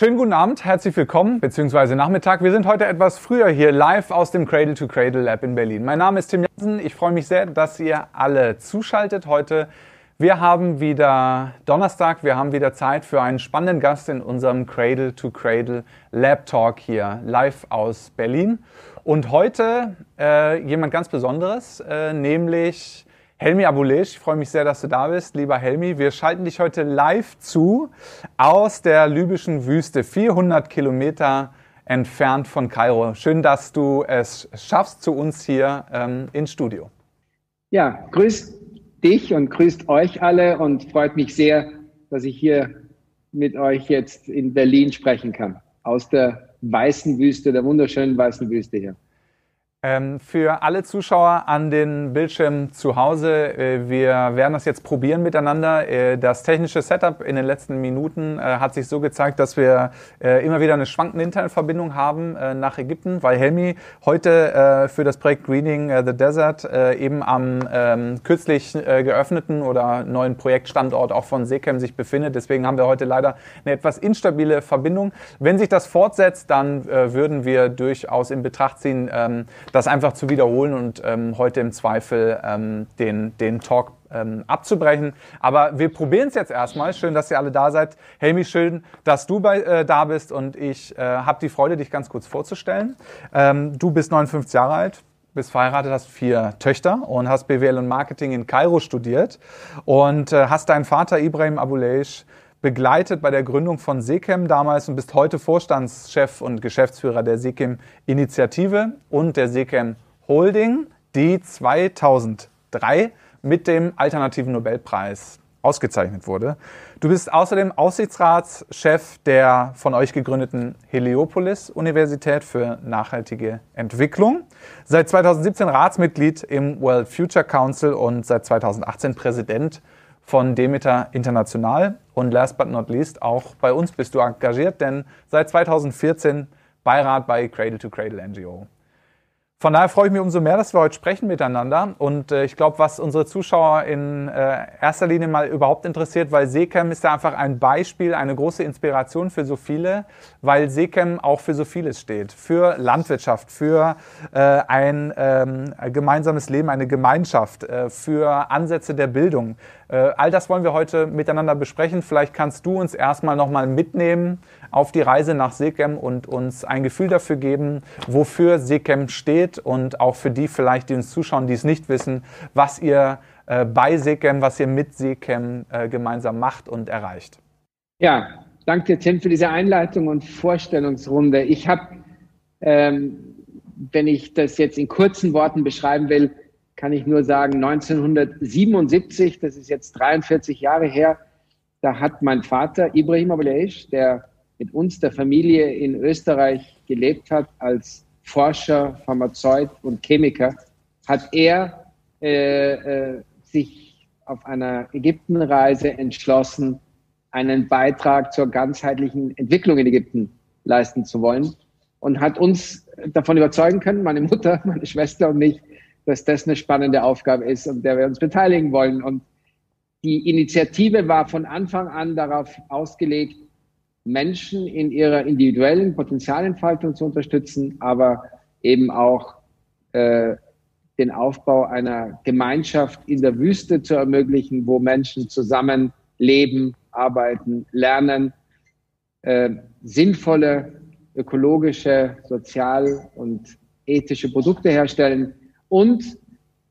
Schönen guten Abend, herzlich willkommen, beziehungsweise Nachmittag. Wir sind heute etwas früher hier live aus dem Cradle to Cradle Lab in Berlin. Mein Name ist Tim Jansen. Ich freue mich sehr, dass ihr alle zuschaltet heute. Wir haben wieder Donnerstag, wir haben wieder Zeit für einen spannenden Gast in unserem Cradle to Cradle Lab Talk hier live aus Berlin. Und heute äh, jemand ganz Besonderes, äh, nämlich Helmi Abulej, ich freue mich sehr, dass du da bist. Lieber Helmi, wir schalten dich heute live zu aus der libyschen Wüste, 400 Kilometer entfernt von Kairo. Schön, dass du es schaffst zu uns hier ähm, ins Studio. Ja, grüßt dich und grüßt euch alle und freut mich sehr, dass ich hier mit euch jetzt in Berlin sprechen kann. Aus der weißen Wüste, der wunderschönen weißen Wüste hier. Ähm, für alle Zuschauer an den Bildschirmen zu Hause, äh, wir werden das jetzt probieren miteinander. Äh, das technische Setup in den letzten Minuten äh, hat sich so gezeigt, dass wir immer wieder eine schwankende Internetverbindung haben nach Ägypten, weil Helmi heute für das Projekt Greening the Desert eben am ähm, kürzlich geöffneten oder neuen Projektstandort auch von Sekem sich befindet. Deswegen haben wir heute leider eine etwas instabile Verbindung. Wenn sich das fortsetzt, dann würden wir durchaus in Betracht ziehen, ähm, das einfach zu wiederholen und ähm, heute im Zweifel ähm, den, den Talk ähm, abzubrechen. Aber wir probieren es jetzt erstmal. Schön, dass ihr alle da seid. Helmi, schön, dass du bei, äh, da bist und ich äh, habe die Freude, dich ganz kurz vorzustellen. Ähm, du bist 59 Jahre alt, bist verheiratet, hast vier Töchter und hast BWL und Marketing in Kairo studiert und äh, hast deinen Vater Ibrahim Abuleish begleitet bei der Gründung von Sekem damals und bist heute Vorstandschef und Geschäftsführer der Sekem Initiative und der Sekem Holding, die 2003 mit dem Alternativen Nobelpreis ausgezeichnet wurde. Du bist außerdem Aussichtsratschef der von euch gegründeten Heliopolis Universität für nachhaltige Entwicklung. Seit 2017 Ratsmitglied im World Future Council und seit 2018 Präsident von Demeter International. Und last but not least, auch bei uns bist du engagiert, denn seit 2014 Beirat bei Cradle to Cradle NGO. Von daher freue ich mich umso mehr, dass wir heute sprechen miteinander. Und äh, ich glaube, was unsere Zuschauer in äh, erster Linie mal überhaupt interessiert, weil Seecam ist ja einfach ein Beispiel, eine große Inspiration für so viele, weil Seecam auch für so vieles steht. Für Landwirtschaft, für äh, ein ähm, gemeinsames Leben, eine Gemeinschaft, äh, für Ansätze der Bildung. Äh, all das wollen wir heute miteinander besprechen. Vielleicht kannst du uns erstmal nochmal mitnehmen auf die Reise nach Seekem und uns ein Gefühl dafür geben, wofür Seekem steht und auch für die vielleicht, die uns zuschauen, die es nicht wissen, was ihr äh, bei Seekem, was ihr mit Seekem äh, gemeinsam macht und erreicht. Ja, danke Tim für diese Einleitung und Vorstellungsrunde. Ich habe, ähm, wenn ich das jetzt in kurzen Worten beschreiben will, kann ich nur sagen, 1977, das ist jetzt 43 Jahre her, da hat mein Vater Ibrahim Abuleish, der mit uns, der Familie in Österreich gelebt hat, als Forscher, Pharmazeut und Chemiker, hat er äh, äh, sich auf einer Ägyptenreise entschlossen, einen Beitrag zur ganzheitlichen Entwicklung in Ägypten leisten zu wollen und hat uns davon überzeugen können, meine Mutter, meine Schwester und mich, dass das eine spannende Aufgabe ist und der wir uns beteiligen wollen. Und die Initiative war von Anfang an darauf ausgelegt, Menschen in ihrer individuellen Potenzialentfaltung zu unterstützen, aber eben auch äh, den Aufbau einer Gemeinschaft in der Wüste zu ermöglichen, wo Menschen zusammen leben, arbeiten, lernen, äh, sinnvolle ökologische, sozial und ethische Produkte herstellen und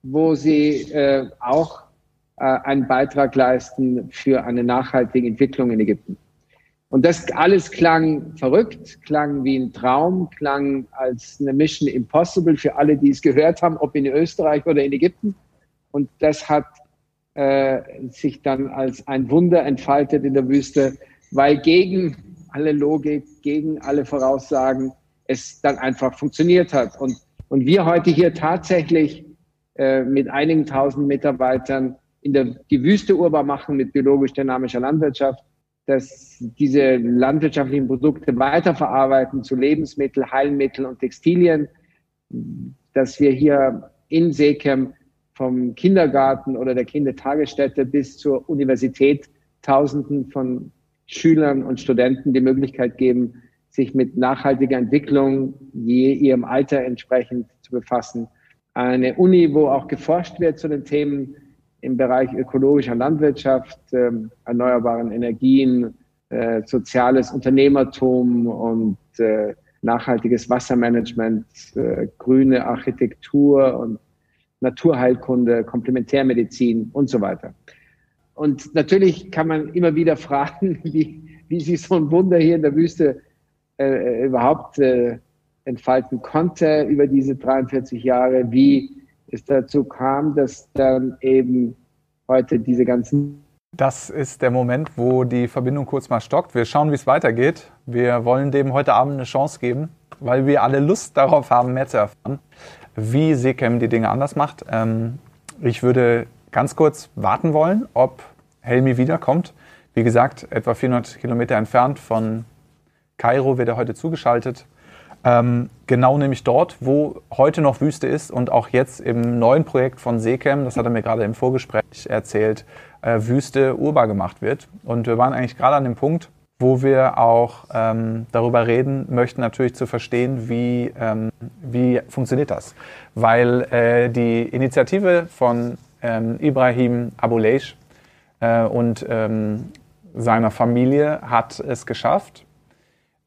wo sie äh, auch äh, einen Beitrag leisten für eine nachhaltige Entwicklung in Ägypten. Und das alles klang verrückt, klang wie ein Traum, klang als eine Mission Impossible für alle, die es gehört haben, ob in Österreich oder in Ägypten. Und das hat äh, sich dann als ein Wunder entfaltet in der Wüste, weil gegen alle Logik, gegen alle Voraussagen es dann einfach funktioniert hat. Und, und wir heute hier tatsächlich äh, mit einigen tausend Mitarbeitern in der, die Wüste urbar machen mit biologisch-dynamischer Landwirtschaft dass diese landwirtschaftlichen Produkte weiterverarbeiten zu Lebensmittel, Heilmittel und Textilien, dass wir hier in Seekem vom Kindergarten oder der Kindertagesstätte bis zur Universität Tausenden von Schülern und Studenten die Möglichkeit geben, sich mit nachhaltiger Entwicklung je ihrem Alter entsprechend zu befassen. Eine Uni, wo auch geforscht wird zu den Themen im Bereich ökologischer Landwirtschaft, äh, erneuerbaren Energien, äh, soziales Unternehmertum und äh, nachhaltiges Wassermanagement, äh, grüne Architektur und Naturheilkunde, Komplementärmedizin und so weiter. Und natürlich kann man immer wieder fragen, wie, wie sich so ein Wunder hier in der Wüste äh, überhaupt äh, entfalten konnte über diese 43 Jahre, wie es dazu kam, dass dann eben heute diese ganzen das ist der Moment, wo die Verbindung kurz mal stockt. Wir schauen, wie es weitergeht. Wir wollen dem heute Abend eine Chance geben, weil wir alle Lust darauf haben, mehr zu erfahren, wie Sekem die Dinge anders macht. Ähm, ich würde ganz kurz warten wollen, ob Helmi wiederkommt. Wie gesagt, etwa 400 Kilometer entfernt von Kairo wird er heute zugeschaltet. Ähm, genau nämlich dort, wo heute noch Wüste ist und auch jetzt im neuen Projekt von Sekem, das hat er mir gerade im Vorgespräch erzählt, äh, Wüste urbar gemacht wird. Und wir waren eigentlich gerade an dem Punkt, wo wir auch ähm, darüber reden möchten, natürlich zu verstehen, wie, ähm, wie funktioniert das. Weil äh, die Initiative von ähm, Ibrahim Abuleish äh, und ähm, seiner Familie hat es geschafft,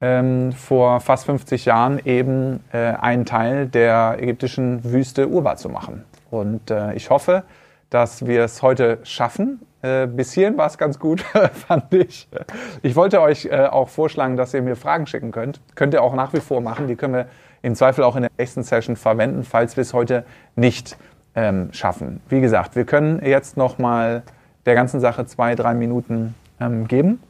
ähm, vor fast 50 Jahren eben äh, einen Teil der ägyptischen Wüste urbar zu machen. Und äh, ich hoffe, dass wir es heute schaffen. Äh, bis hierhin war es ganz gut, fand ich. Ich wollte euch äh, auch vorschlagen, dass ihr mir Fragen schicken könnt. Könnt ihr auch nach wie vor machen. Die können wir im Zweifel auch in der nächsten Session verwenden, falls wir es heute nicht ähm, schaffen. Wie gesagt, wir können jetzt noch mal der ganzen Sache zwei, drei Minuten ähm, geben.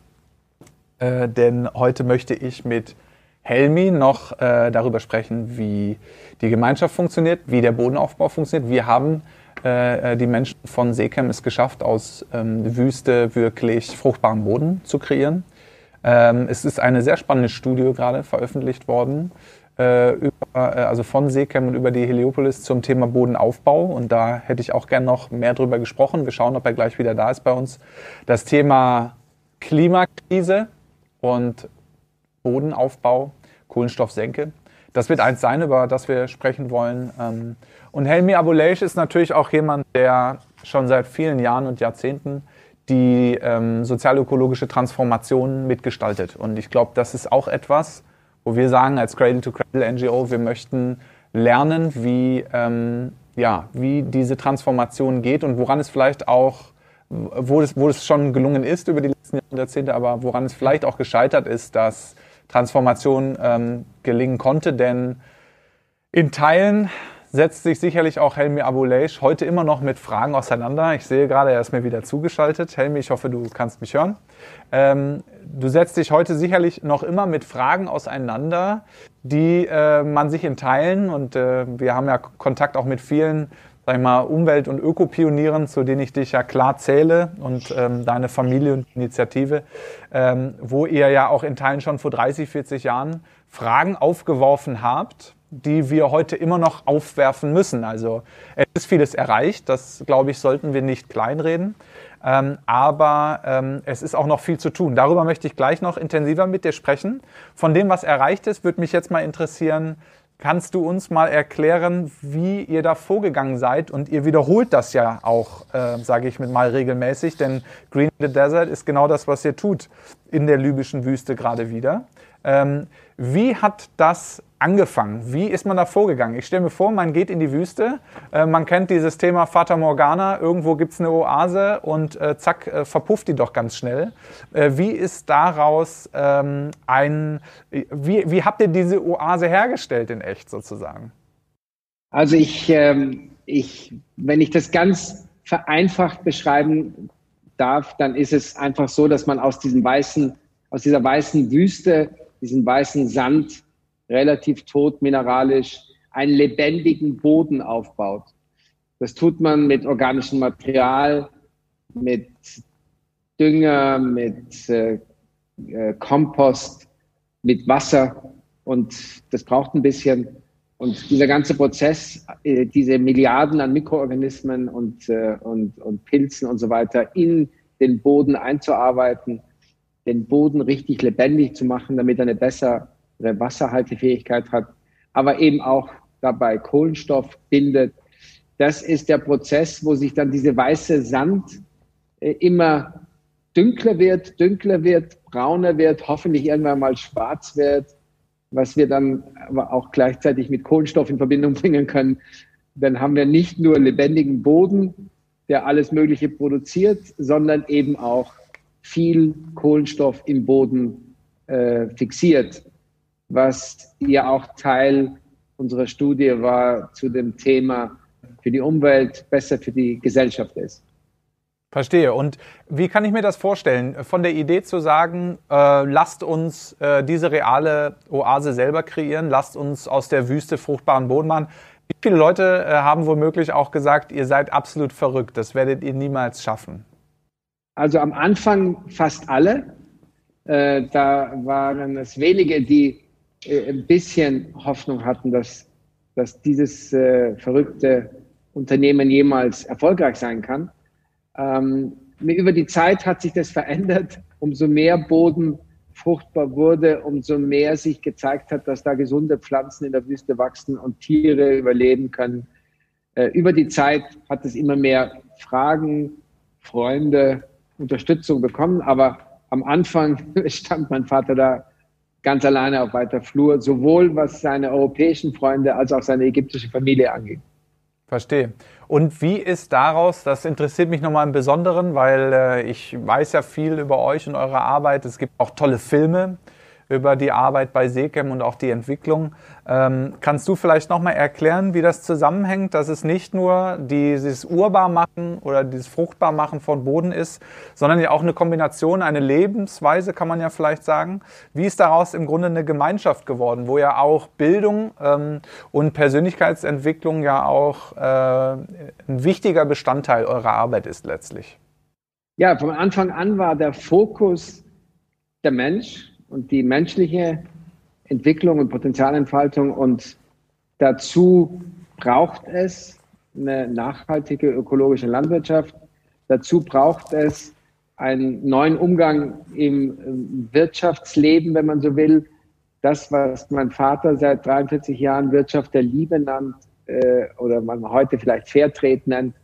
Äh, denn heute möchte ich mit Helmi noch äh, darüber sprechen, wie die Gemeinschaft funktioniert, wie der Bodenaufbau funktioniert. Wir haben äh, äh, die Menschen von Seekem es geschafft, aus ähm, Wüste wirklich fruchtbaren Boden zu kreieren. Ähm, es ist eine sehr spannende Studie gerade veröffentlicht worden, äh, über, äh, also von Seekem und über die Heliopolis zum Thema Bodenaufbau. Und da hätte ich auch gern noch mehr drüber gesprochen. Wir schauen, ob er gleich wieder da ist bei uns. Das Thema Klimakrise und Bodenaufbau, Kohlenstoffsenke. Das wird eins sein, über das wir sprechen wollen. Ähm, und Helmi Abuleish ist natürlich auch jemand, der schon seit vielen Jahren und Jahrzehnten die ähm, sozialökologische Transformation mitgestaltet. Und ich glaube, das ist auch etwas, wo wir sagen als Cradle-to-Cradle NGO, wir möchten lernen, wie, ähm, ja, wie diese Transformation geht und woran es vielleicht auch, wo es, wo es schon gelungen ist über die letzten Jahrzehnte, aber woran es vielleicht auch gescheitert ist, dass Transformation ähm, gelingen konnte. Denn in Teilen setzt sich sicherlich auch Helmi Abuleish heute immer noch mit Fragen auseinander. Ich sehe gerade, er ist mir wieder zugeschaltet. Helmi, ich hoffe, du kannst mich hören. Ähm, du setzt dich heute sicherlich noch immer mit Fragen auseinander, die äh, man sich in Teilen, und äh, wir haben ja Kontakt auch mit vielen sag ich mal, Umwelt- und Ökopionieren, zu denen ich dich ja klar zähle und ähm, deine Familie und Initiative, ähm, wo ihr ja auch in Teilen schon vor 30, 40 Jahren Fragen aufgeworfen habt, die wir heute immer noch aufwerfen müssen. Also es ist vieles erreicht, das glaube ich, sollten wir nicht kleinreden. Ähm, aber ähm, es ist auch noch viel zu tun. Darüber möchte ich gleich noch intensiver mit dir sprechen. Von dem, was erreicht ist, würde mich jetzt mal interessieren, kannst du uns mal erklären, wie ihr da vorgegangen seid? Und ihr wiederholt das ja auch, äh, sage ich mit mal regelmäßig, denn Green the Desert ist genau das, was ihr tut in der libyschen Wüste gerade wieder. Ähm, wie hat das angefangen? Wie ist man da vorgegangen? Ich stelle mir vor, man geht in die Wüste, äh, man kennt dieses Thema Fata Morgana, irgendwo gibt es eine Oase und äh, zack, äh, verpufft die doch ganz schnell. Äh, wie ist daraus ähm, ein, wie, wie habt ihr diese Oase hergestellt in echt sozusagen? Also ich, ähm, ich, wenn ich das ganz vereinfacht beschreiben darf, dann ist es einfach so, dass man aus diesem weißen, aus dieser weißen Wüste, diesem weißen Sand relativ tot mineralisch, einen lebendigen Boden aufbaut. Das tut man mit organischem Material, mit Dünger, mit äh, äh, Kompost, mit Wasser und das braucht ein bisschen. Und dieser ganze Prozess, äh, diese Milliarden an Mikroorganismen und, äh, und, und Pilzen und so weiter in den Boden einzuarbeiten, den Boden richtig lebendig zu machen, damit er eine Wasserhaltefähigkeit hat, aber eben auch dabei Kohlenstoff bindet. Das ist der Prozess, wo sich dann diese weiße Sand äh, immer dünkler wird, dünkler wird, brauner wird, hoffentlich irgendwann mal schwarz wird was wir dann aber auch gleichzeitig mit Kohlenstoff in Verbindung bringen können. Dann haben wir nicht nur lebendigen Boden, der alles Mögliche produziert, sondern eben auch viel Kohlenstoff im Boden äh, fixiert, was ja auch Teil unserer Studie war zu dem Thema für die Umwelt, besser für die Gesellschaft ist. Verstehe. Und wie kann ich mir das vorstellen? Von der Idee zu sagen, äh, lasst uns äh, diese reale Oase selber kreieren, lasst uns aus der Wüste fruchtbaren Boden machen. Wie viele Leute äh, haben womöglich auch gesagt, ihr seid absolut verrückt, das werdet ihr niemals schaffen? Also am Anfang fast alle. Äh, da waren es wenige, die ein bisschen Hoffnung hatten, dass, dass dieses äh, verrückte Unternehmen jemals erfolgreich sein kann. Ähm, über die Zeit hat sich das verändert. Umso mehr Boden fruchtbar wurde, umso mehr sich gezeigt hat, dass da gesunde Pflanzen in der Wüste wachsen und Tiere überleben können. Äh, über die Zeit hat es immer mehr Fragen, Freunde, Unterstützung bekommen. Aber am Anfang stand mein Vater da ganz alleine auf weiter Flur, sowohl was seine europäischen Freunde als auch seine ägyptische Familie anging. Verstehe. Und wie ist daraus, das interessiert mich nochmal im Besonderen, weil äh, ich weiß ja viel über euch und eure Arbeit. Es gibt auch tolle Filme über die Arbeit bei Sekem und auch die Entwicklung. Ähm, kannst du vielleicht nochmal erklären, wie das zusammenhängt, dass es nicht nur dieses Urbarmachen oder dieses Fruchtbarmachen von Boden ist, sondern ja auch eine Kombination, eine Lebensweise, kann man ja vielleicht sagen. Wie ist daraus im Grunde eine Gemeinschaft geworden, wo ja auch Bildung ähm, und Persönlichkeitsentwicklung ja auch äh, ein wichtiger Bestandteil eurer Arbeit ist letztlich? Ja, von Anfang an war der Fokus der Mensch, und die menschliche Entwicklung und Potenzialentfaltung. Und dazu braucht es eine nachhaltige ökologische Landwirtschaft. Dazu braucht es einen neuen Umgang im Wirtschaftsleben, wenn man so will. Das, was mein Vater seit 43 Jahren Wirtschaft der Liebe nannt äh, oder man heute vielleicht Fairtrade nennt,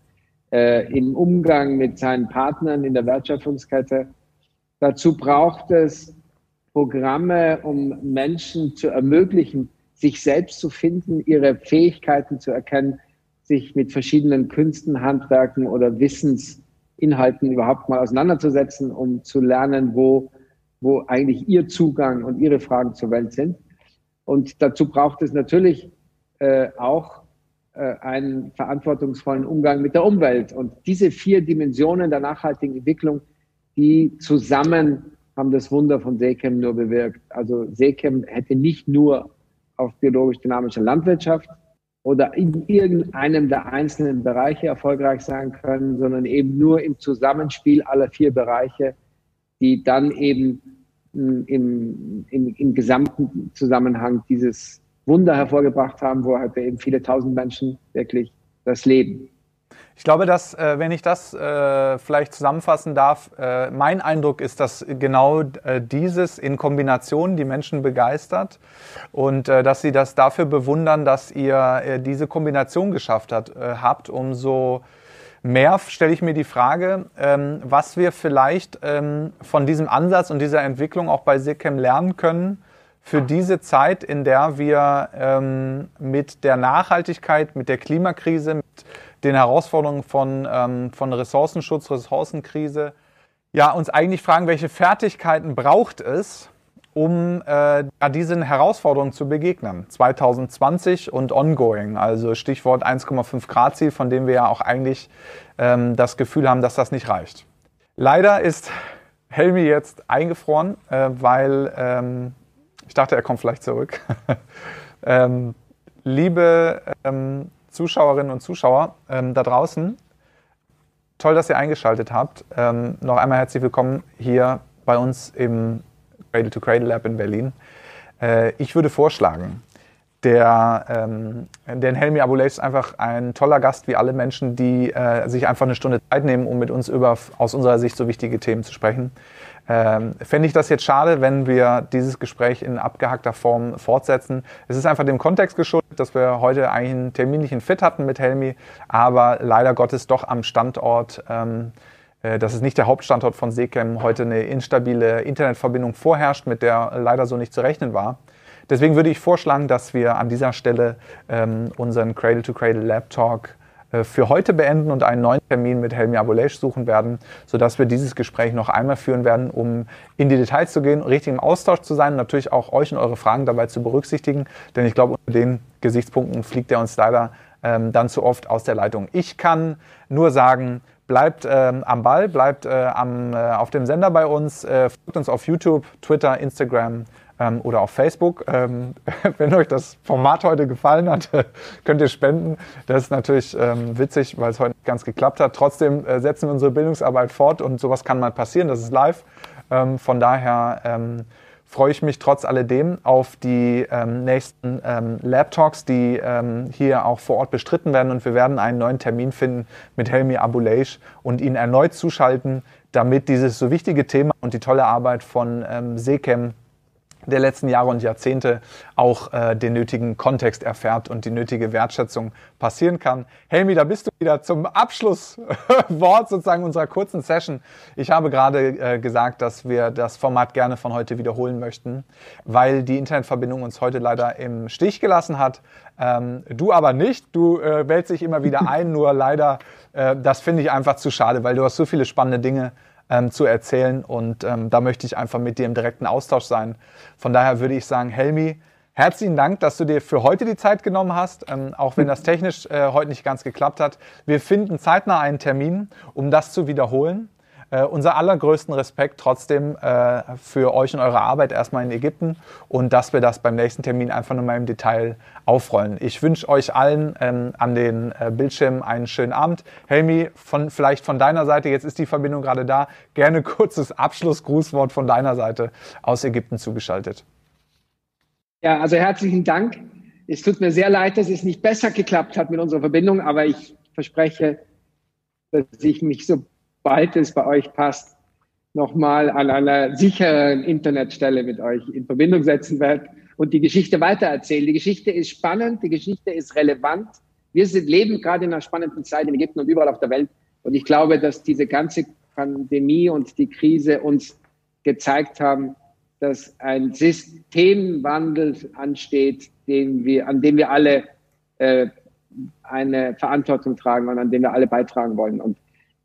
äh, im Umgang mit seinen Partnern in der Wertschöpfungskette. Dazu braucht es Programme, um Menschen zu ermöglichen, sich selbst zu finden, ihre Fähigkeiten zu erkennen, sich mit verschiedenen Künsten, Handwerken oder Wissensinhalten überhaupt mal auseinanderzusetzen, um zu lernen, wo, wo eigentlich ihr Zugang und ihre Fragen zur Welt sind. Und dazu braucht es natürlich äh, auch äh, einen verantwortungsvollen Umgang mit der Umwelt. Und diese vier Dimensionen der nachhaltigen Entwicklung, die zusammen haben das Wunder von Seekem nur bewirkt. Also Seekem hätte nicht nur auf biologisch-dynamische Landwirtschaft oder in irgendeinem der einzelnen Bereiche erfolgreich sein können, sondern eben nur im Zusammenspiel aller vier Bereiche, die dann eben im, im, im gesamten Zusammenhang dieses Wunder hervorgebracht haben, wo heute eben viele tausend Menschen wirklich das Leben. Ich glaube, dass, äh, wenn ich das äh, vielleicht zusammenfassen darf, äh, mein Eindruck ist, dass genau dieses in Kombination die Menschen begeistert und dass sie das dafür bewundern, dass ihr diese Kombination geschafft hat, habt. Umso mehr stelle ich mir die Frage, ähm, was wir vielleicht ähm, von diesem Ansatz und dieser Entwicklung auch bei SICAM lernen können für diese Zeit, in der wir ähm, mit der Nachhaltigkeit, mit der Klimakrise, mit den Herausforderungen von, ähm, von Ressourcenschutz, Ressourcenkrise, ja, uns eigentlich fragen, welche Fertigkeiten braucht es, um äh, diesen Herausforderungen zu begegnen. 2020 und ongoing, also Stichwort 1,5 Grad Ziel, von dem wir ja auch eigentlich ähm, das Gefühl haben, dass das nicht reicht. Leider ist Helmi jetzt eingefroren, äh, weil ähm, ich dachte, er kommt vielleicht zurück. ähm, liebe ähm, Zuschauerinnen und Zuschauer ähm, da draußen. Toll, dass ihr eingeschaltet habt. Ähm, noch einmal herzlich willkommen hier bei uns im Cradle to Cradle Lab in Berlin. Äh, ich würde vorschlagen, der, ähm, denn Helmi Abulay ist einfach ein toller Gast, wie alle Menschen, die äh, sich einfach eine Stunde Zeit nehmen, um mit uns über aus unserer Sicht so wichtige Themen zu sprechen. Ähm, Fände ich das jetzt schade, wenn wir dieses Gespräch in abgehackter Form fortsetzen. Es ist einfach dem Kontext geschuldet, dass wir heute eigentlich einen terminlichen Fit hatten mit Helmi, aber leider Gottes doch am Standort, ähm, äh, das ist nicht der Hauptstandort von Seekem, heute eine instabile Internetverbindung vorherrscht, mit der leider so nicht zu rechnen war. Deswegen würde ich vorschlagen, dass wir an dieser Stelle ähm, unseren Cradle-to-Cradle Lab Talk für heute beenden und einen neuen Termin mit Helmi Abulesh suchen werden, sodass wir dieses Gespräch noch einmal führen werden, um in die Details zu gehen, richtig im Austausch zu sein und natürlich auch euch und eure Fragen dabei zu berücksichtigen. Denn ich glaube, unter den Gesichtspunkten fliegt er uns leider ähm, dann zu oft aus der Leitung. Ich kann nur sagen, bleibt ähm, am Ball, bleibt äh, am, äh, auf dem Sender bei uns, äh, folgt uns auf YouTube, Twitter, Instagram, ähm, oder auf Facebook. Ähm, wenn euch das Format heute gefallen hat, könnt ihr spenden. Das ist natürlich ähm, witzig, weil es heute nicht ganz geklappt hat. Trotzdem äh, setzen wir unsere Bildungsarbeit fort und sowas kann mal passieren. Das ist live. Ähm, von daher ähm, freue ich mich trotz alledem auf die ähm, nächsten ähm, Lab Talks, die ähm, hier auch vor Ort bestritten werden. Und wir werden einen neuen Termin finden mit Helmi Abuleish und ihn erneut zuschalten, damit dieses so wichtige Thema und die tolle Arbeit von ähm, Sekem der letzten Jahre und Jahrzehnte auch äh, den nötigen Kontext erfährt und die nötige Wertschätzung passieren kann. Helmi, da bist du wieder zum Abschlusswort sozusagen unserer kurzen Session. Ich habe gerade äh, gesagt, dass wir das Format gerne von heute wiederholen möchten, weil die Internetverbindung uns heute leider im Stich gelassen hat. Ähm, du aber nicht. Du äh, wählst dich immer wieder ein, nur leider, äh, das finde ich einfach zu schade, weil du hast so viele spannende Dinge ähm, zu erzählen. Und ähm, da möchte ich einfach mit dir im direkten Austausch sein. Von daher würde ich sagen, Helmi, herzlichen Dank, dass du dir für heute die Zeit genommen hast, ähm, auch wenn das technisch äh, heute nicht ganz geklappt hat. Wir finden zeitnah einen Termin, um das zu wiederholen. Äh, unser allergrößten Respekt trotzdem äh, für euch und eure Arbeit erstmal in Ägypten und dass wir das beim nächsten Termin einfach nochmal im Detail aufrollen. Ich wünsche euch allen ähm, an den äh, Bildschirmen einen schönen Abend. Helmi, von, vielleicht von deiner Seite, jetzt ist die Verbindung gerade da, gerne kurzes Abschlussgrußwort von deiner Seite aus Ägypten zugeschaltet. Ja, also herzlichen Dank. Es tut mir sehr leid, dass es nicht besser geklappt hat mit unserer Verbindung, aber ich verspreche, dass ich mich so sobald es bei euch passt, nochmal an einer sicheren Internetstelle mit euch in Verbindung setzen werde und die Geschichte weitererzählen. Die Geschichte ist spannend, die Geschichte ist relevant. Wir sind, leben gerade in einer spannenden Zeit in Ägypten und überall auf der Welt. Und ich glaube, dass diese ganze Pandemie und die Krise uns gezeigt haben, dass ein Systemwandel ansteht, den wir, an dem wir alle äh, eine Verantwortung tragen und an dem wir alle beitragen wollen. Und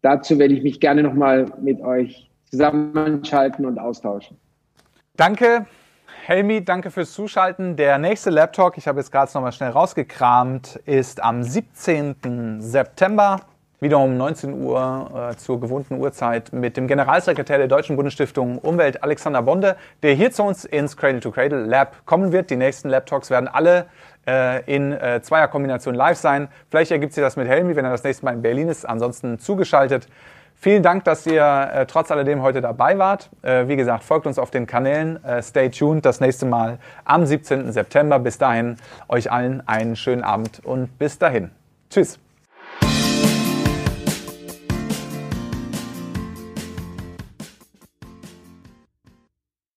dazu werde ich mich gerne nochmal mit euch zusammenschalten und austauschen. Danke. Helmi, danke fürs Zuschalten. Der nächste Laptalk, ich habe jetzt gerade nochmal schnell rausgekramt, ist am 17. September, wieder um 19 Uhr äh, zur gewohnten Uhrzeit mit dem Generalsekretär der Deutschen Bundesstiftung Umwelt, Alexander Bonde, der hier zu uns ins Cradle to Cradle Lab kommen wird. Die nächsten Laptalks werden alle in äh, zweier Kombination live sein. Vielleicht ergibt sich das mit Helmi, wenn er das nächste Mal in Berlin ist. Ansonsten zugeschaltet. Vielen Dank, dass ihr äh, trotz alledem heute dabei wart. Äh, wie gesagt, folgt uns auf den Kanälen. Äh, stay tuned. Das nächste Mal am 17. September. Bis dahin euch allen einen schönen Abend und bis dahin. Tschüss.